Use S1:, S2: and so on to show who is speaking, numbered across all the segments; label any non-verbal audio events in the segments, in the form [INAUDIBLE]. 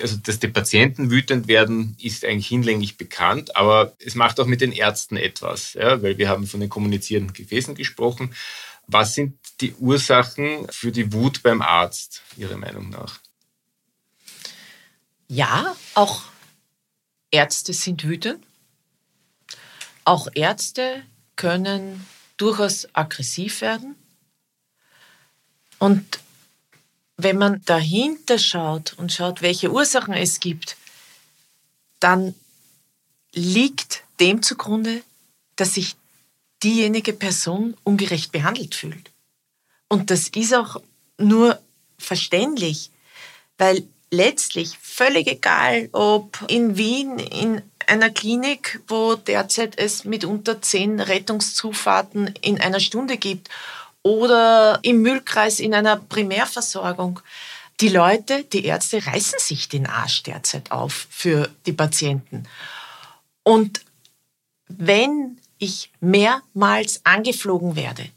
S1: Also, dass die Patienten wütend werden, ist eigentlich hinlänglich bekannt, aber es macht auch mit den Ärzten etwas, ja, weil wir haben von den kommunizierenden Gefäßen gesprochen. Was sind die Ursachen für die Wut beim Arzt, Ihrer Meinung nach?
S2: Ja, auch Ärzte sind wütend. Auch Ärzte können durchaus aggressiv werden. Und wenn man dahinter schaut und schaut, welche Ursachen es gibt, dann liegt dem zugrunde, dass sich diejenige Person ungerecht behandelt fühlt. Und das ist auch nur verständlich, weil letztlich völlig egal, ob in Wien in einer Klinik, wo derzeit es mitunter zehn Rettungszufahrten in einer Stunde gibt oder im Müllkreis in einer Primärversorgung. Die Leute, die Ärzte reißen sich den Arsch derzeit auf für die Patienten. Und wenn ich mehrmals angeflogen werde,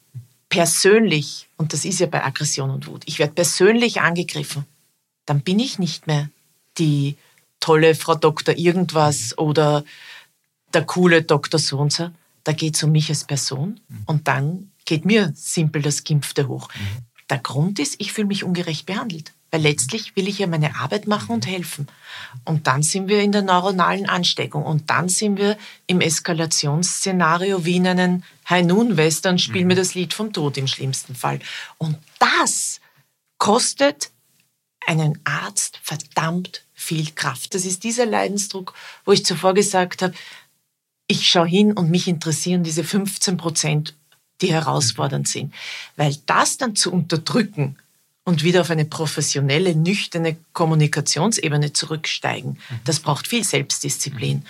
S2: persönlich, und das ist ja bei Aggression und Wut, ich werde persönlich angegriffen, dann bin ich nicht mehr die tolle Frau Doktor irgendwas oder der coole Doktor so und so. Da geht es um mich als Person und dann geht mir simpel das Gimpfte hoch. Mhm. Der Grund ist, ich fühle mich ungerecht behandelt. Weil letztlich will ich ja meine Arbeit machen und helfen. Und dann sind wir in der neuronalen Ansteckung. Und dann sind wir im Eskalationsszenario wie in einem High Noon Western, spielen wir mhm. das Lied vom Tod im schlimmsten Fall. Und das kostet einen Arzt verdammt viel Kraft. Das ist dieser Leidensdruck, wo ich zuvor gesagt habe, ich schaue hin und mich interessieren diese 15 Prozent die herausfordernd sind. Weil das dann zu unterdrücken und wieder auf eine professionelle, nüchterne Kommunikationsebene zurücksteigen, mhm. das braucht viel Selbstdisziplin.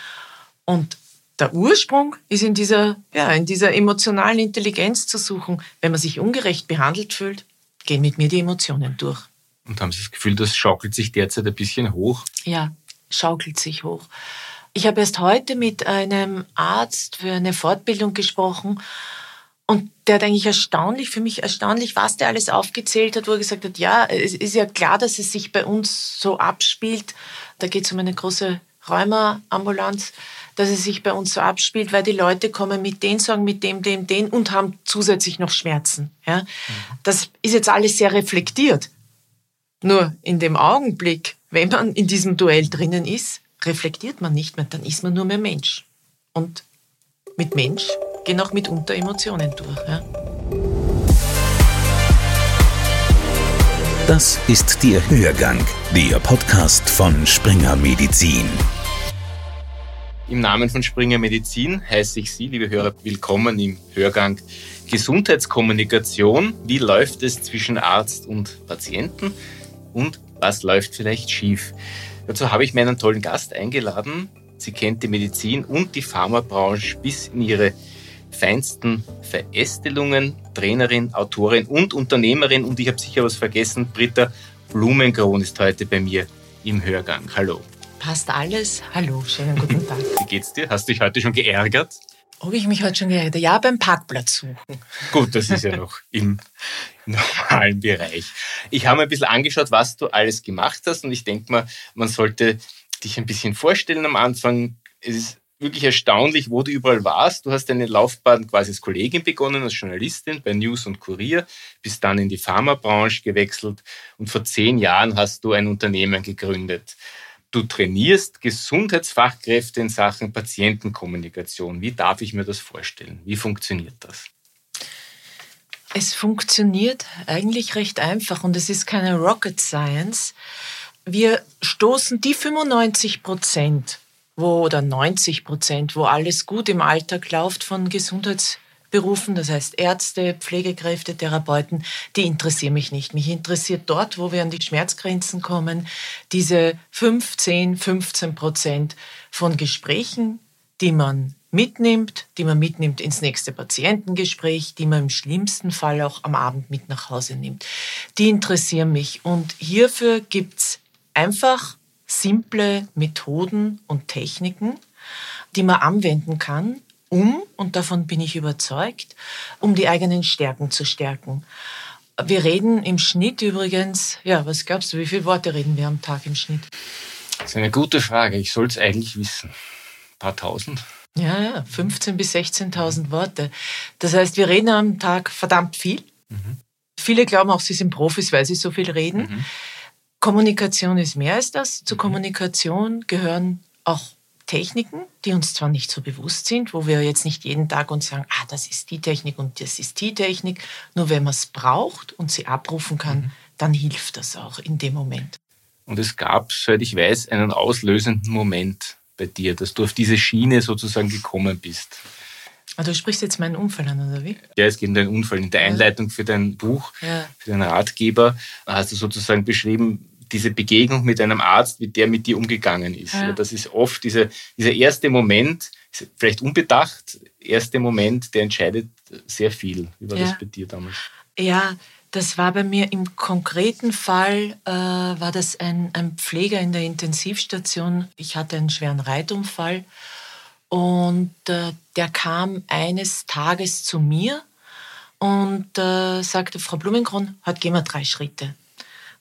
S2: Und der Ursprung ist in dieser, ja, in dieser emotionalen Intelligenz zu suchen. Wenn man sich ungerecht behandelt fühlt, gehen mit mir die Emotionen durch.
S1: Und haben Sie das Gefühl, das schaukelt sich derzeit ein bisschen hoch?
S2: Ja, schaukelt sich hoch. Ich habe erst heute mit einem Arzt für eine Fortbildung gesprochen und der hat eigentlich erstaunlich, für mich erstaunlich, was der alles aufgezählt hat, wo er gesagt hat, ja, es ist ja klar, dass es sich bei uns so abspielt. Da geht es um eine große Rheumaambulanz, dass es sich bei uns so abspielt, weil die Leute kommen mit den Sorgen, mit dem, dem, dem und haben zusätzlich noch Schmerzen. Ja? Mhm. Das ist jetzt alles sehr reflektiert. Nur in dem Augenblick, wenn man in diesem Duell drinnen ist, reflektiert man nicht mehr, dann ist man nur mehr Mensch. Und mit Mensch gehen auch mitunter Emotionen durch. Ja?
S3: Das ist der Hörgang, der Podcast von Springer Medizin.
S1: Im Namen von Springer Medizin heiße ich Sie, liebe Hörer, willkommen im Hörgang Gesundheitskommunikation. Wie läuft es zwischen Arzt und Patienten und was läuft vielleicht schief? Dazu habe ich meinen tollen Gast eingeladen. Sie kennt die Medizin und die Pharmabranche bis in ihre feinsten Verästelungen, Trainerin, Autorin und Unternehmerin. Und ich habe sicher was vergessen. Britta Blumenkron ist heute bei mir im Hörgang. Hallo.
S2: Passt alles. Hallo, schönen guten Tag. [LAUGHS]
S1: Wie geht's dir? Hast du dich heute schon geärgert?
S2: Ob ich mich heute schon geärgert habe? Ja, beim Parkplatz suchen.
S1: Gut, das ist ja noch im [LAUGHS] normalen [LAUGHS] Bereich. Ich habe mir ein bisschen angeschaut, was du alles gemacht hast und ich denke mal, man sollte dich ein bisschen vorstellen am Anfang. Es ist wirklich erstaunlich, wo du überall warst. Du hast deine Laufbahn quasi als Kollegin begonnen, als Journalistin bei News und Kurier, bist dann in die Pharmabranche gewechselt und vor zehn Jahren hast du ein Unternehmen gegründet. Du trainierst Gesundheitsfachkräfte in Sachen Patientenkommunikation. Wie darf ich mir das vorstellen? Wie funktioniert das?
S2: Es funktioniert eigentlich recht einfach und es ist keine Rocket Science. Wir stoßen die 95 Prozent wo oder 90 Prozent, wo alles gut im Alltag läuft von Gesundheitsberufen, das heißt Ärzte, Pflegekräfte, Therapeuten, die interessieren mich nicht. Mich interessiert dort, wo wir an die Schmerzgrenzen kommen, diese 15, 15 Prozent von Gesprächen, die man mitnimmt, die man mitnimmt ins nächste Patientengespräch, die man im schlimmsten Fall auch am Abend mit nach Hause nimmt. Die interessieren mich. Und hierfür gibt's einfach simple Methoden und Techniken, die man anwenden kann, um, und davon bin ich überzeugt, um die eigenen Stärken zu stärken. Wir reden im Schnitt übrigens, ja, was glaubst du, wie viele Worte reden wir am Tag im Schnitt?
S1: Das ist eine gute Frage. Ich soll es eigentlich wissen. Ein paar tausend?
S2: Ja, ja, 15.000 bis 16.000 Worte. Das heißt, wir reden am Tag verdammt viel. Mhm. Viele glauben auch, sie sind Profis, weil sie so viel reden. Mhm. Kommunikation ist mehr als das. Zur mhm. Kommunikation gehören auch Techniken, die uns zwar nicht so bewusst sind, wo wir jetzt nicht jeden Tag uns sagen, ah, das ist die Technik und das ist die Technik. Nur wenn man es braucht und sie abrufen kann, mhm. dann hilft das auch in dem Moment.
S1: Und es gab, soweit ich weiß, einen auslösenden Moment bei dir, dass du auf diese Schiene sozusagen gekommen bist.
S2: Ah, du sprichst jetzt meinen Unfall an, oder wie?
S1: Ja, es geht um deinen Unfall. In der Einleitung für dein Buch, ja. für deinen Ratgeber, hast du sozusagen beschrieben, diese Begegnung mit einem Arzt, wie der mit dir umgegangen ist. Ja. Das ist oft diese, dieser erste Moment, vielleicht unbedacht, erste Moment, der entscheidet sehr viel. Wie war ja. das bei dir damals?
S2: Ja, das war bei mir im konkreten Fall, äh, war das ein, ein Pfleger in der Intensivstation. Ich hatte einen schweren Reitunfall und äh, der kam eines Tages zu mir und äh, sagte, Frau Blumenkron, heute gehen wir drei Schritte.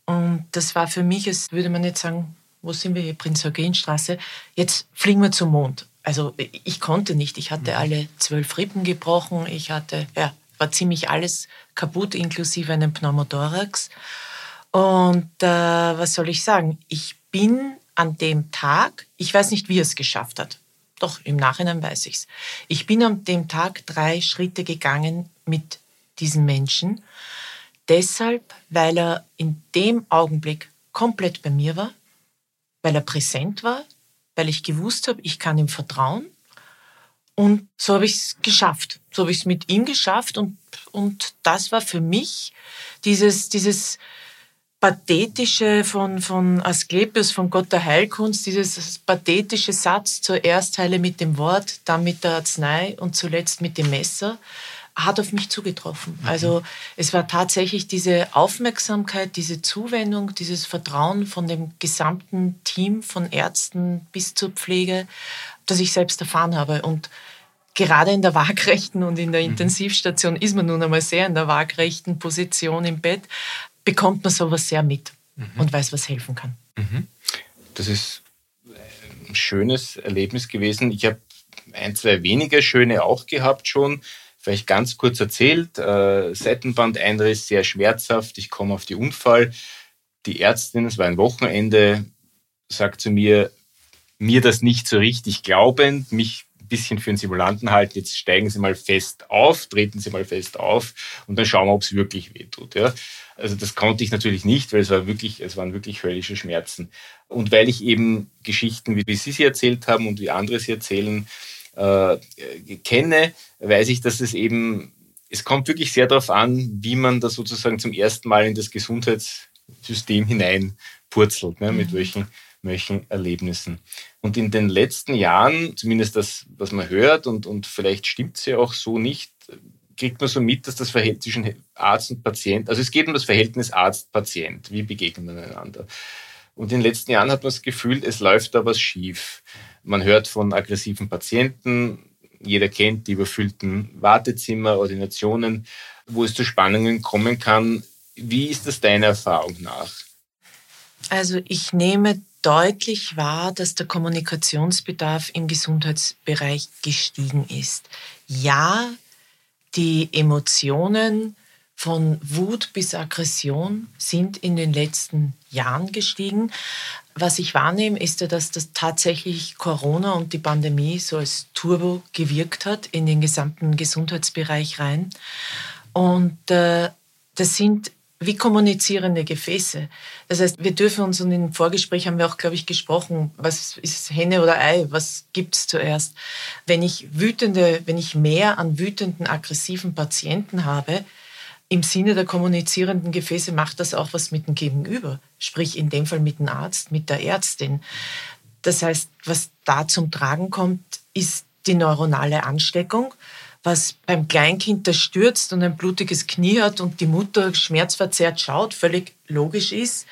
S2: Und das war für mich, als würde man jetzt sagen, wo sind wir hier, Prinz Eugenstraße, jetzt fliegen wir zum Mond. Also ich konnte nicht, ich hatte mhm. alle zwölf Rippen gebrochen, ich hatte, ja, war ziemlich alles kaputt, inklusive einem Pneumothorax. Und äh, was soll ich sagen? Ich bin an dem Tag, ich weiß nicht, wie er es geschafft hat. Doch, im Nachhinein weiß ich es. Ich bin an dem Tag drei Schritte gegangen mit diesen Menschen deshalb, weil er in dem Augenblick komplett bei mir war, weil er präsent war, weil ich gewusst habe, ich kann ihm vertrauen. Und so habe ich es geschafft. So habe ich es mit ihm geschafft. Und, und das war für mich dieses, dieses pathetische von, von Asklepios, von Gott der Heilkunst, dieses pathetische Satz, zuerst heile mit dem Wort, dann mit der Arznei und zuletzt mit dem Messer hat auf mich zugetroffen. Mhm. Also es war tatsächlich diese Aufmerksamkeit, diese Zuwendung, dieses Vertrauen von dem gesamten Team von Ärzten bis zur Pflege, das ich selbst erfahren habe. Und gerade in der waagrechten und in der mhm. Intensivstation ist man nun einmal sehr in der waagrechten Position im Bett, bekommt man sowas sehr mit mhm. und weiß, was helfen kann.
S1: Mhm. Das ist ein schönes Erlebnis gewesen. Ich habe ein, zwei weniger schöne auch gehabt schon. Vielleicht ganz kurz erzählt, äh, Seitenbandeinriss, sehr schmerzhaft, ich komme auf die Unfall. Die Ärztin, es war ein Wochenende, sagt zu mir, mir das nicht so richtig glaubend, mich ein bisschen für einen Simulanten halten, jetzt steigen Sie mal fest auf, treten Sie mal fest auf und dann schauen wir, ob es wirklich wehtut. Ja. Also das konnte ich natürlich nicht, weil es, war wirklich, es waren wirklich höllische Schmerzen. Und weil ich eben Geschichten, wie Sie sie erzählt haben und wie andere sie erzählen, äh, kenne, weiß ich, dass es eben, es kommt wirklich sehr darauf an, wie man da sozusagen zum ersten Mal in das Gesundheitssystem hineinpurzelt, ne, mit mhm. welchen, welchen Erlebnissen. Und in den letzten Jahren, zumindest das, was man hört, und, und vielleicht stimmt es ja auch so nicht, kriegt man so mit, dass das Verhältnis zwischen Arzt und Patient, also es geht um das Verhältnis Arzt-Patient, wie begegnen man einander. Und in den letzten Jahren hat man das Gefühl, es läuft da was schief. Man hört von aggressiven Patienten, jeder kennt die überfüllten Wartezimmer, Ordinationen, wo es zu Spannungen kommen kann. Wie ist das deiner Erfahrung nach?
S2: Also ich nehme deutlich wahr, dass der Kommunikationsbedarf im Gesundheitsbereich gestiegen ist. Ja, die Emotionen von Wut bis Aggression sind in den letzten Jahren gestiegen. Was ich wahrnehme, ist ja, dass das tatsächlich Corona und die Pandemie so als Turbo gewirkt hat in den gesamten Gesundheitsbereich rein. Und äh, das sind wie kommunizierende Gefäße. Das heißt, wir dürfen uns, und im Vorgespräch haben wir auch, glaube ich, gesprochen, was ist Henne oder Ei, was gibt es zuerst? Wenn ich wütende, wenn ich mehr an wütenden, aggressiven Patienten habe, im Sinne der kommunizierenden Gefäße macht das auch was mit dem Gegenüber, sprich in dem Fall mit dem Arzt, mit der Ärztin. Das heißt, was da zum Tragen kommt, ist die neuronale Ansteckung. Was beim Kleinkind, das stürzt und ein blutiges Knie hat und die Mutter schmerzverzerrt schaut, völlig logisch ist,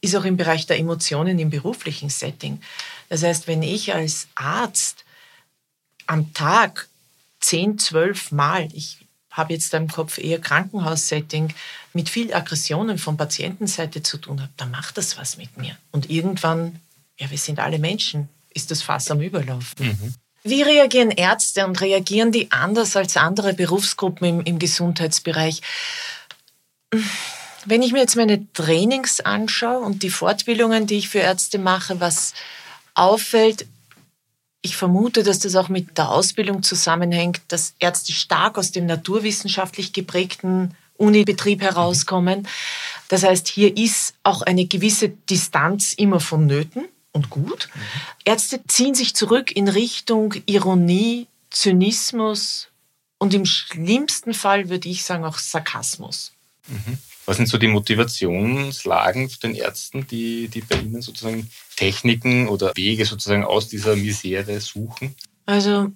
S2: ist auch im Bereich der Emotionen im beruflichen Setting. Das heißt, wenn ich als Arzt am Tag zehn, zwölf Mal, ich habe jetzt im Kopf eher Krankenhaussetting, mit viel Aggressionen von Patientenseite zu tun habe, dann macht das was mit mir. Und irgendwann ja, wir sind alle Menschen, ist das Fass am Überlaufen. Mhm. Wie reagieren Ärzte und reagieren die anders als andere Berufsgruppen im, im Gesundheitsbereich? Wenn ich mir jetzt meine Trainings anschaue und die Fortbildungen, die ich für Ärzte mache, was auffällt, ich vermute, dass das auch mit der Ausbildung zusammenhängt, dass Ärzte stark aus dem naturwissenschaftlich geprägten Unibetrieb herauskommen. Das heißt, hier ist auch eine gewisse Distanz immer vonnöten und gut. Mhm. Ärzte ziehen sich zurück in Richtung Ironie, Zynismus und im schlimmsten Fall würde ich sagen auch Sarkasmus.
S1: Mhm. Was sind so die Motivationslagen von den Ärzten, die, die bei Ihnen sozusagen Techniken oder Wege sozusagen aus dieser Misere suchen?
S2: Also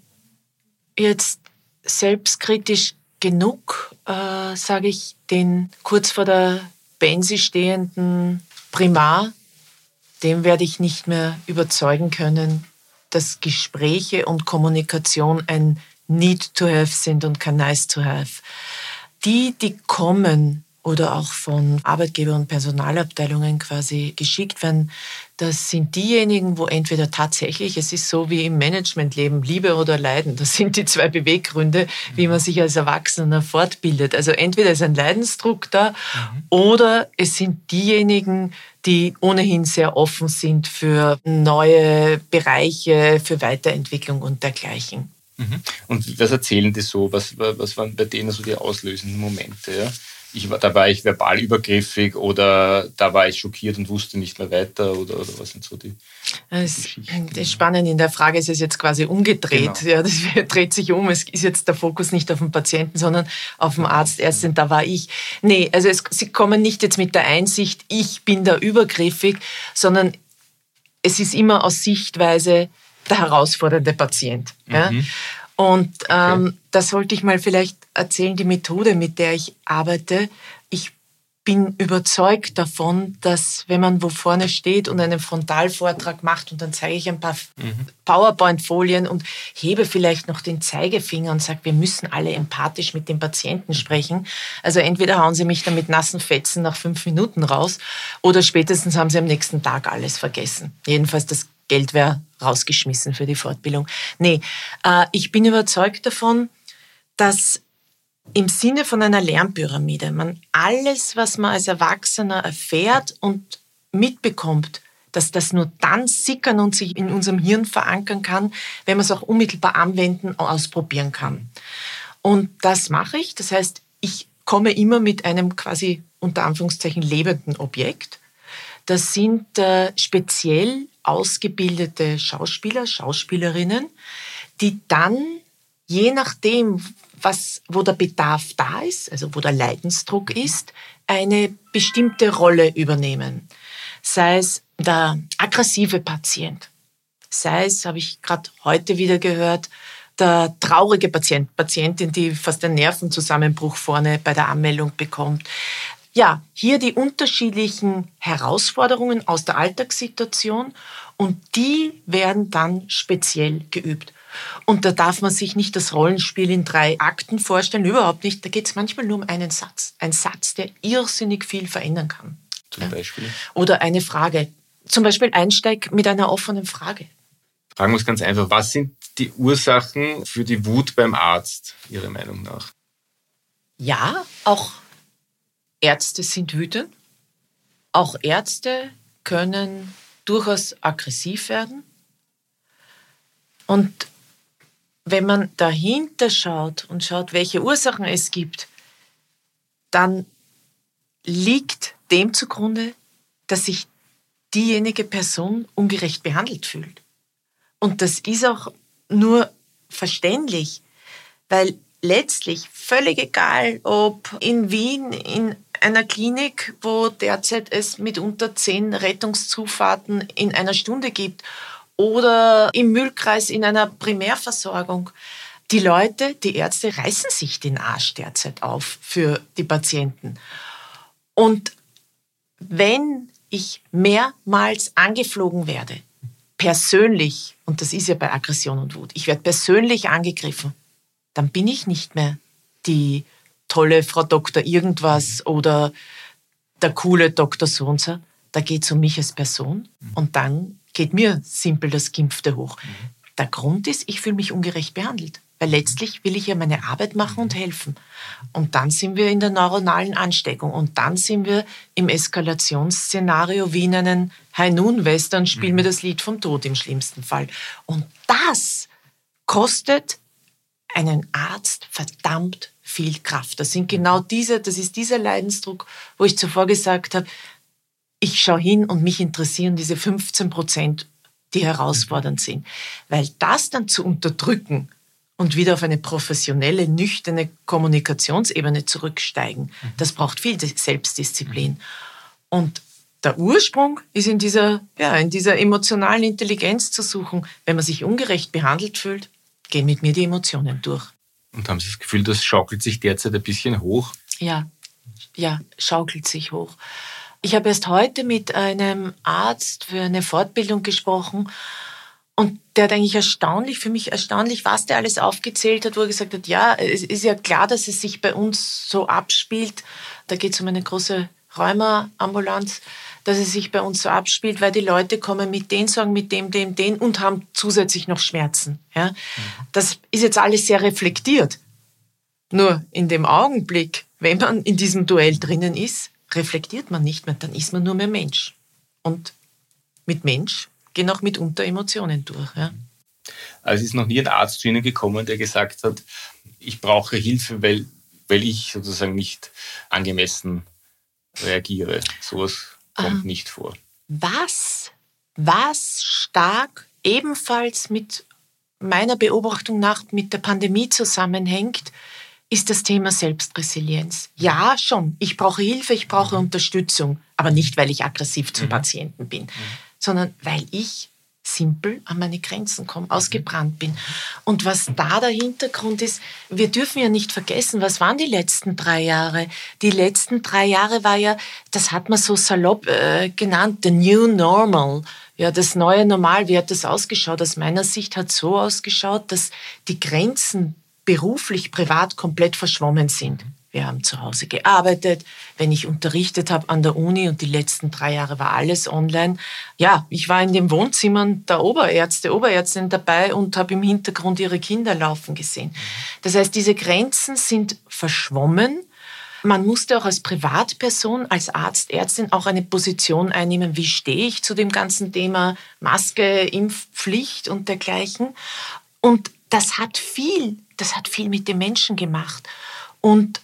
S2: jetzt selbstkritisch genug, äh, sage ich, den kurz vor der Bensi stehenden Primar dem werde ich nicht mehr überzeugen können, dass Gespräche und Kommunikation ein Need to have sind und kein Nice to have. Die, die kommen oder auch von Arbeitgeber- und Personalabteilungen quasi geschickt werden, das sind diejenigen, wo entweder tatsächlich, es ist so wie im Managementleben, Liebe oder Leiden, das sind die zwei Beweggründe, wie man sich als Erwachsener fortbildet. Also entweder ist ein Leidensdruck da mhm. oder es sind diejenigen, die ohnehin sehr offen sind für neue Bereiche, für Weiterentwicklung und dergleichen.
S1: Mhm. Und was erzählen die so? Was, was waren bei denen so die auslösenden Momente? Ja? Ich, da war ich verbal übergriffig oder da war ich schockiert und wusste nicht mehr weiter oder, oder was sind so die.
S2: Das, das Spannende in der Frage ist es jetzt quasi umgedreht. Genau. Ja, das [LAUGHS] dreht sich um. Es ist jetzt der Fokus nicht auf den Patienten, sondern auf den Arzt, Ärztin, da war ich. Nee, also es, sie kommen nicht jetzt mit der Einsicht, ich bin da übergriffig, sondern es ist immer aus Sichtweise der herausfordernde Patient. Ja? Mhm. Und ähm, okay. da sollte ich mal vielleicht erzählen, die Methode, mit der ich arbeite. Ich bin überzeugt davon, dass wenn man wo vorne steht und einen Frontalvortrag macht und dann zeige ich ein paar mhm. PowerPoint-Folien und hebe vielleicht noch den Zeigefinger und sage, wir müssen alle empathisch mit dem Patienten sprechen. Also entweder hauen sie mich dann mit nassen Fetzen nach fünf Minuten raus oder spätestens haben sie am nächsten Tag alles vergessen. Jedenfalls das Geld wäre rausgeschmissen für die Fortbildung. Nee, äh, ich bin überzeugt davon, dass im Sinne von einer Lernpyramide man alles, was man als Erwachsener erfährt und mitbekommt, dass das nur dann sickern und sich in unserem Hirn verankern kann, wenn man es auch unmittelbar anwenden und ausprobieren kann. Und das mache ich. Das heißt, ich komme immer mit einem quasi unter Anführungszeichen lebenden Objekt. Das sind äh, speziell ausgebildete Schauspieler, Schauspielerinnen, die dann, je nachdem, was, wo der Bedarf da ist, also wo der Leidensdruck ist, eine bestimmte Rolle übernehmen. Sei es der aggressive Patient, sei es, habe ich gerade heute wieder gehört, der traurige Patient, Patientin, die fast einen Nervenzusammenbruch vorne bei der Anmeldung bekommt. Ja, hier die unterschiedlichen Herausforderungen aus der Alltagssituation und die werden dann speziell geübt. Und da darf man sich nicht das Rollenspiel in drei Akten vorstellen, überhaupt nicht. Da geht es manchmal nur um einen Satz. Ein Satz, der irrsinnig viel verändern kann.
S1: Zum Beispiel?
S2: Oder eine Frage. Zum Beispiel einsteig mit einer offenen Frage.
S1: Fragen wir uns ganz einfach, was sind die Ursachen für die Wut beim Arzt, Ihrer Meinung nach?
S2: Ja, auch Ärzte sind wütend. Auch Ärzte können durchaus aggressiv werden. Und wenn man dahinter schaut und schaut, welche Ursachen es gibt, dann liegt dem zugrunde, dass sich diejenige Person ungerecht behandelt fühlt. Und das ist auch nur verständlich, weil letztlich völlig egal, ob in Wien in einer Klinik, wo derzeit es mitunter zehn Rettungszufahrten in einer Stunde gibt oder im Müllkreis in einer Primärversorgung. Die Leute, die Ärzte reißen sich den Arsch derzeit auf für die Patienten. Und wenn ich mehrmals angeflogen werde, persönlich, und das ist ja bei Aggression und Wut, ich werde persönlich angegriffen, dann bin ich nicht mehr die tolle Frau Doktor irgendwas oder der coole Doktor so und so. Da geht es um mich als Person. Und dann geht mir simpel das Gimpfte hoch. Der Grund ist, ich fühle mich ungerecht behandelt. Weil letztlich will ich ja meine Arbeit machen und helfen. Und dann sind wir in der neuronalen Ansteckung. Und dann sind wir im Eskalationsszenario wie in einem High Noon Western, spiel mir das Lied vom Tod im schlimmsten Fall. Und das kostet einen Arzt verdammt viel Kraft. Das sind genau diese, das ist dieser Leidensdruck, wo ich zuvor gesagt habe, ich schaue hin und mich interessieren diese 15 Prozent, die herausfordernd sind. Weil das dann zu unterdrücken und wieder auf eine professionelle, nüchterne Kommunikationsebene zurücksteigen, das braucht viel Selbstdisziplin. Und der Ursprung ist in dieser, ja, in dieser emotionalen Intelligenz zu suchen. Wenn man sich ungerecht behandelt fühlt, gehen mit mir die Emotionen durch.
S1: Und haben Sie das Gefühl, das schaukelt sich derzeit ein bisschen hoch?
S2: Ja, ja, schaukelt sich hoch. Ich habe erst heute mit einem Arzt für eine Fortbildung gesprochen und der hat eigentlich erstaunlich, für mich erstaunlich, was der alles aufgezählt hat, wo er gesagt hat, ja, es ist ja klar, dass es sich bei uns so abspielt. Da geht es um eine große Rheuma-Ambulanz, dass es sich bei uns so abspielt, weil die Leute kommen mit den Sorgen, mit dem, dem, dem und haben zusätzlich noch Schmerzen. Ja? Mhm. Das ist jetzt alles sehr reflektiert. Nur in dem Augenblick, wenn man in diesem Duell drinnen ist, reflektiert man nicht mehr, dann ist man nur mehr Mensch. Und mit Mensch gehen auch mitunter Emotionen durch. Ja.
S1: Also es ist noch nie ein Arzt zu Ihnen gekommen, der gesagt hat, ich brauche Hilfe, weil, weil ich sozusagen nicht angemessen reagiere. Sowas kommt ähm, nicht vor.
S2: Was, was stark ebenfalls mit meiner Beobachtung nach mit der Pandemie zusammenhängt, ist das Thema Selbstresilienz. Ja, schon. Ich brauche Hilfe, ich brauche mhm. Unterstützung, aber nicht, weil ich aggressiv zum mhm. Patienten bin, mhm. sondern weil ich simpel an meine Grenzen komme, ausgebrannt bin. Und was da der Hintergrund ist, wir dürfen ja nicht vergessen, was waren die letzten drei Jahre? Die letzten drei Jahre war ja, das hat man so salopp äh, genannt, the new normal. Ja, das neue Normal, wie hat das ausgeschaut? Aus meiner Sicht hat so ausgeschaut, dass die Grenzen beruflich, privat komplett verschwommen sind. Wir haben zu Hause gearbeitet, wenn ich unterrichtet habe an der Uni und die letzten drei Jahre war alles online. Ja, ich war in den Wohnzimmern der Oberärzte, Oberärztinnen dabei und habe im Hintergrund ihre Kinder laufen gesehen. Das heißt, diese Grenzen sind verschwommen. Man musste auch als Privatperson, als Arzt, Ärztin auch eine Position einnehmen, wie stehe ich zu dem ganzen Thema Maske, Impfpflicht und dergleichen. Und das hat viel das hat viel mit den Menschen gemacht. Und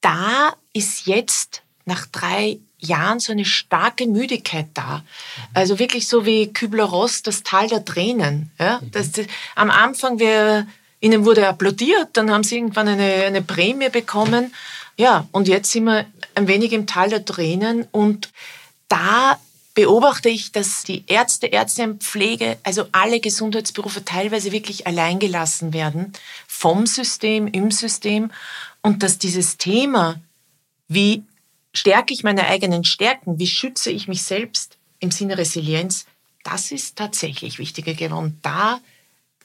S2: da ist jetzt nach drei Jahren so eine starke Müdigkeit da. Also wirklich so wie Kübler-Ross, das Tal der Tränen. Ja? Mhm. Das, das, am Anfang, wir, ihnen wurde applaudiert, dann haben sie irgendwann eine, eine Prämie bekommen. Ja, und jetzt sind wir ein wenig im Tal der Tränen und da beobachte ich, dass die Ärzte, Ärztinnen, Pflege, also alle Gesundheitsberufe teilweise wirklich alleingelassen werden vom System, im System und dass dieses Thema, wie stärke ich meine eigenen Stärken, wie schütze ich mich selbst im Sinne Resilienz, das ist tatsächlich wichtiger geworden. Da,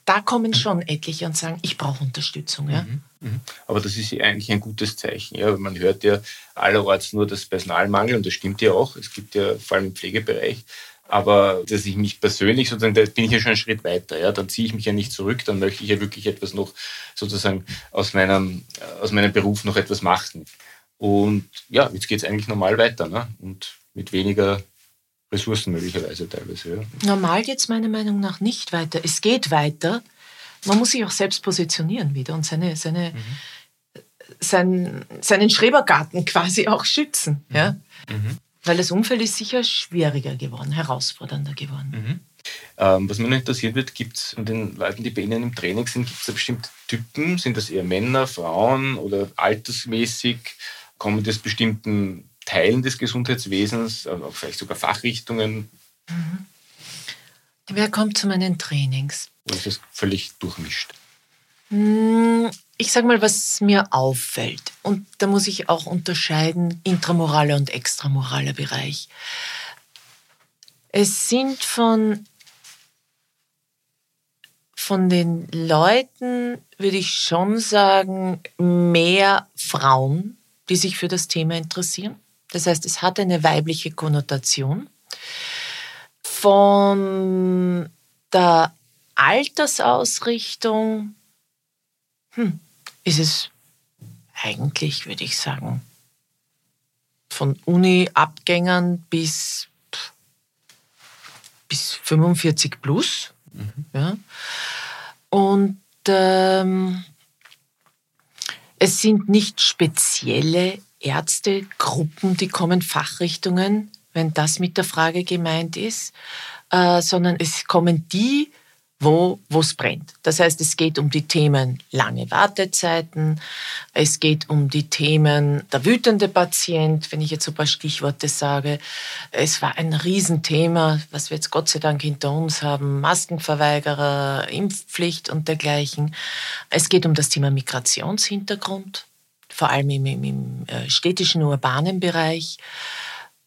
S2: da kommen schon etliche und sagen, ich brauche Unterstützung. Ja? Mhm.
S1: Mhm. Aber das ist eigentlich ein gutes Zeichen. Ja. Man hört ja allerorts nur das Personalmangel und das stimmt ja auch. Es gibt ja vor allem im Pflegebereich. Aber dass ich mich persönlich sozusagen, da bin ich ja schon einen Schritt weiter. Ja. Dann ziehe ich mich ja nicht zurück, dann möchte ich ja wirklich etwas noch sozusagen aus meinem, aus meinem Beruf noch etwas machen. Und ja, jetzt geht es eigentlich normal weiter ne? und mit weniger Ressourcen möglicherweise teilweise.
S2: Ja. Normal geht es meiner Meinung nach nicht weiter. Es geht weiter, man muss sich auch selbst positionieren wieder und seine, seine, mhm. sein, seinen Schrebergarten quasi auch schützen. Mhm. Ja? Mhm. Weil das Umfeld ist sicher schwieriger geworden, herausfordernder geworden.
S1: Mhm. Ähm, was mich noch interessieren wird, gibt es von den Leuten, die bei Ihnen im Training sind, gibt es da bestimmte Typen? Sind das eher Männer, Frauen oder altersmäßig? Kommen das bestimmten Teilen des Gesundheitswesens, also vielleicht sogar Fachrichtungen? Mhm.
S2: Wer kommt zu meinen Trainings?
S1: Oder ist das völlig durchmischt?
S2: Hm, ich sage mal, was mir auffällt. Und da muss ich auch unterscheiden, intramoraler und extramoraler Bereich. Es sind von, von den Leuten, würde ich schon sagen, mehr Frauen, die sich für das Thema interessieren. Das heißt, es hat eine weibliche Konnotation. Von der Altersausrichtung hm, ist es eigentlich, würde ich sagen, von Uni-Abgängern bis, bis 45 plus. Mhm. Ja. Und ähm, es sind nicht spezielle Ärztegruppen, die kommen, Fachrichtungen, wenn das mit der Frage gemeint ist, äh, sondern es kommen die, wo es brennt. Das heißt, es geht um die Themen lange Wartezeiten, es geht um die Themen der wütende Patient, wenn ich jetzt so ein paar Stichworte sage. Es war ein Riesenthema, was wir jetzt Gott sei Dank hinter uns haben, Maskenverweigerer, Impfpflicht und dergleichen. Es geht um das Thema Migrationshintergrund, vor allem im, im, im äh, städtischen, urbanen Bereich.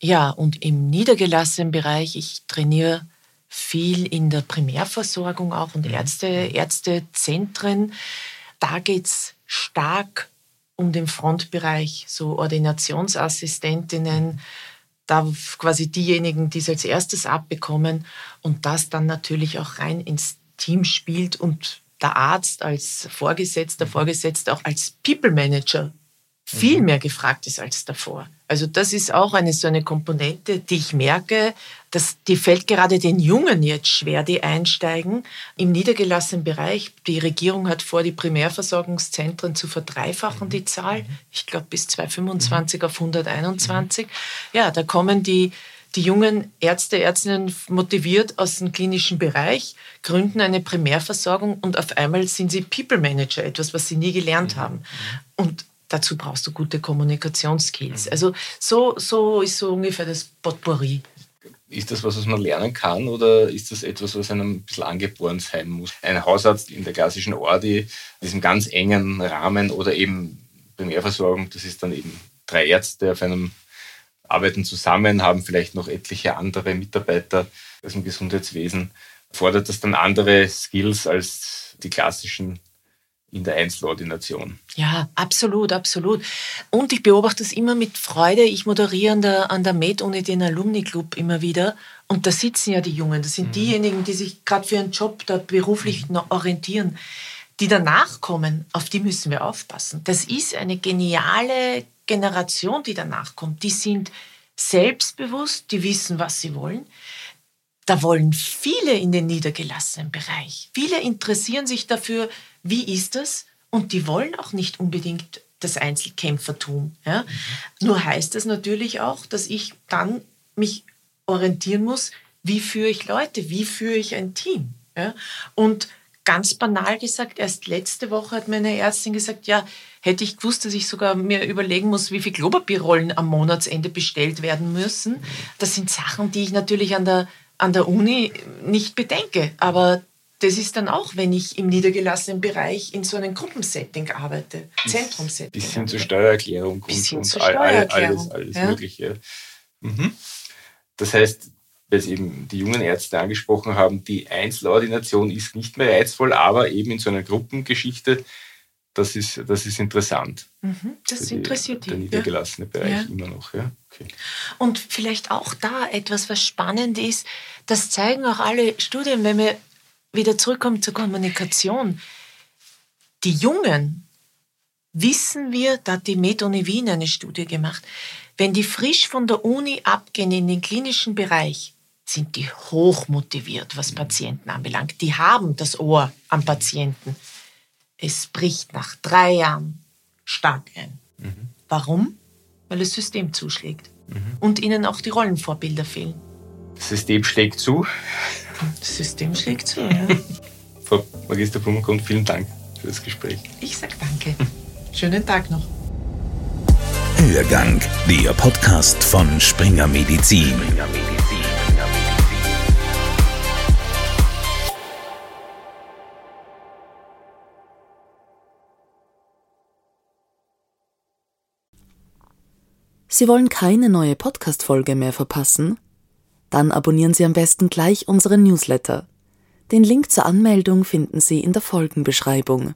S2: Ja, und im niedergelassenen Bereich, ich trainiere viel in der Primärversorgung auch und mhm. Ärzte, Ärztezentren. Da geht es stark um den Frontbereich, so Ordinationsassistentinnen, da quasi diejenigen, die es als erstes abbekommen und das dann natürlich auch rein ins Team spielt und der Arzt als Vorgesetzter, mhm. Vorgesetzter auch als People Manager viel mhm. mehr gefragt ist als davor. Also das ist auch eine so eine Komponente, die ich merke, dass die fällt gerade den Jungen jetzt schwer, die einsteigen im niedergelassenen Bereich. Die Regierung hat vor, die Primärversorgungszentren zu verdreifachen, mhm. die Zahl. Mhm. Ich glaube bis 225 auf 121. Ja, da kommen die die jungen Ärzte, Ärztinnen motiviert aus dem klinischen Bereich, gründen eine Primärversorgung und auf einmal sind sie People Manager, etwas, was sie nie gelernt haben. Und dazu brauchst du gute Kommunikationsskills. Mhm. Also so, so ist so ungefähr das Potpourri.
S1: Ist das was, was man lernen kann oder ist das etwas, was einem ein bisschen angeboren sein muss? Ein Hausarzt in der klassischen Ordi, in diesem ganz engen Rahmen oder eben Primärversorgung, das ist dann eben drei Ärzte auf einem arbeiten zusammen, haben vielleicht noch etliche andere Mitarbeiter aus dem Gesundheitswesen. Fordert das dann andere Skills als die klassischen in der Einzelordination.
S2: Ja, absolut, absolut. Und ich beobachte es immer mit Freude. Ich moderiere an der, an der Med-Uni den Alumni-Club immer wieder. Und da sitzen ja die Jungen. Das sind mhm. diejenigen, die sich gerade für ihren Job da beruflich mhm. orientieren. Die danach kommen, auf die müssen wir aufpassen. Das ist eine geniale Generation, die danach kommt. Die sind selbstbewusst, die wissen, was sie wollen. Da wollen viele in den niedergelassenen Bereich. Viele interessieren sich dafür, wie ist das? Und die wollen auch nicht unbedingt das Einzelkämpfertum. Ja? Mhm. Nur heißt das natürlich auch, dass ich dann mich orientieren muss, wie führe ich Leute, wie führe ich ein Team. Ja? Und ganz banal gesagt, erst letzte Woche hat meine Ärztin gesagt, ja, hätte ich gewusst, dass ich sogar mir überlegen muss, wie viele Klopapierrollen am Monatsende bestellt werden müssen. Das sind Sachen, die ich natürlich an der, an der Uni nicht bedenke. Aber das ist dann auch, wenn ich im niedergelassenen Bereich in so einem Gruppensetting arbeite, Zentrumsetting.
S1: Bis hin zur Steuererklärung und,
S2: und Steuererklärung.
S1: alles, alles ja. Mögliche. Mhm. Das heißt, weil Sie eben die jungen Ärzte angesprochen haben, die Einzelordination ist nicht mehr reizvoll, aber eben in so einer Gruppengeschichte, das ist, das ist interessant.
S2: Mhm, das die, interessiert
S1: die. Der niedergelassene ja. Bereich ja. immer noch. Ja? Okay.
S2: Und vielleicht auch da etwas, was spannend ist, das zeigen auch alle Studien, wenn wir wieder zurückkommen zur Kommunikation. Die Jungen, wissen wir, da hat die Med-Uni Wien eine Studie gemacht, wenn die frisch von der Uni abgehen in den klinischen Bereich, sind die hoch motiviert, was Patienten anbelangt. Die haben das Ohr am Patienten. Es bricht nach drei Jahren stark ein. Mhm. Warum? Weil das System zuschlägt mhm. und ihnen auch die Rollenvorbilder fehlen.
S1: Das System schlägt zu.
S2: Das System schlägt zu, ja. [LAUGHS]
S1: Frau Magister Blumengrund, vielen Dank für das Gespräch.
S2: Ich sage danke. Schönen Tag noch.
S3: Hörgang, der Podcast von Springer Medizin. Springer Medizin.
S4: Sie wollen keine neue Podcast-Folge mehr verpassen? Dann abonnieren Sie am besten gleich unseren Newsletter. Den Link zur Anmeldung finden Sie in der Folgenbeschreibung.